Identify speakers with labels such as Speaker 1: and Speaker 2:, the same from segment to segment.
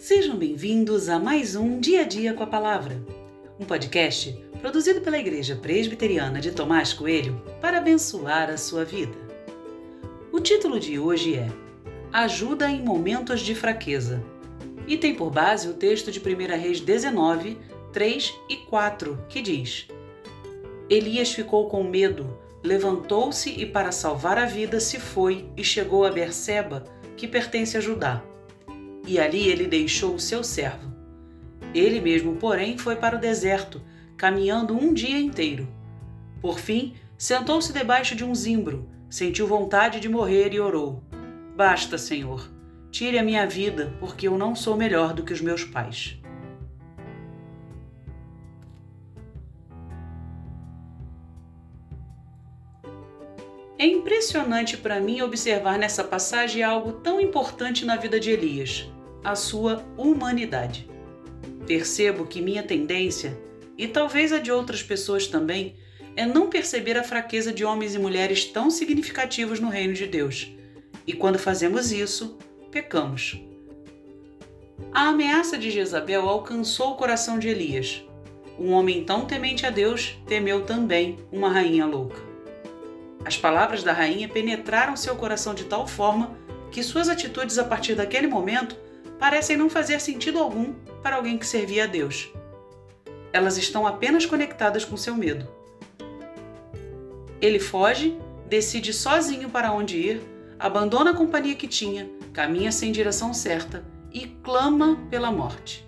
Speaker 1: Sejam bem-vindos a mais um Dia a Dia com a Palavra, um podcast produzido pela Igreja Presbiteriana de Tomás Coelho para abençoar a sua vida. O título de hoje é Ajuda em Momentos de Fraqueza e tem por base o texto de 1 Reis 19, 3 e 4, que diz: Elias ficou com medo, levantou-se e, para salvar a vida, se foi e chegou a Berseba, que pertence a Judá e ali ele deixou o seu servo. Ele mesmo, porém, foi para o deserto, caminhando um dia inteiro. Por fim, sentou-se debaixo de um zimbro, sentiu vontade de morrer e orou: Basta, Senhor, tire a minha vida, porque eu não sou melhor do que os meus pais. É impressionante para mim observar nessa passagem algo tão importante na vida de Elias: a sua humanidade. Percebo que minha tendência, e talvez a de outras pessoas também, é não perceber a fraqueza de homens e mulheres tão significativos no reino de Deus. E quando fazemos isso, pecamos. A ameaça de Jezabel alcançou o coração de Elias. Um homem tão temente a Deus temeu também uma rainha louca. As palavras da rainha penetraram seu coração de tal forma que suas atitudes a partir daquele momento parecem não fazer sentido algum para alguém que servia a Deus. Elas estão apenas conectadas com seu medo. Ele foge, decide sozinho para onde ir, abandona a companhia que tinha, caminha sem direção certa e clama pela morte.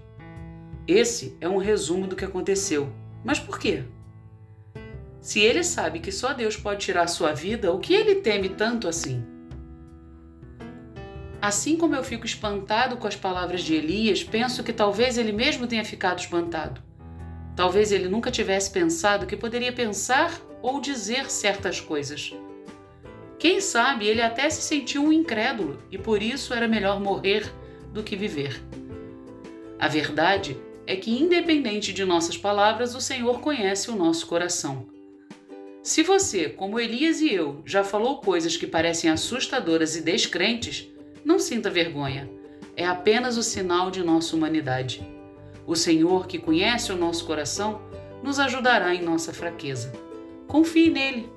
Speaker 1: Esse é um resumo do que aconteceu. Mas por quê? Se ele sabe que só Deus pode tirar sua vida, o que ele teme tanto assim? Assim como eu fico espantado com as palavras de Elias, penso que talvez ele mesmo tenha ficado espantado. Talvez ele nunca tivesse pensado que poderia pensar ou dizer certas coisas. Quem sabe ele até se sentiu um incrédulo e por isso era melhor morrer do que viver. A verdade é que, independente de nossas palavras, o Senhor conhece o nosso coração. Se você, como Elias e eu, já falou coisas que parecem assustadoras e descrentes, não sinta vergonha. É apenas o sinal de nossa humanidade. O Senhor, que conhece o nosso coração, nos ajudará em nossa fraqueza. Confie nele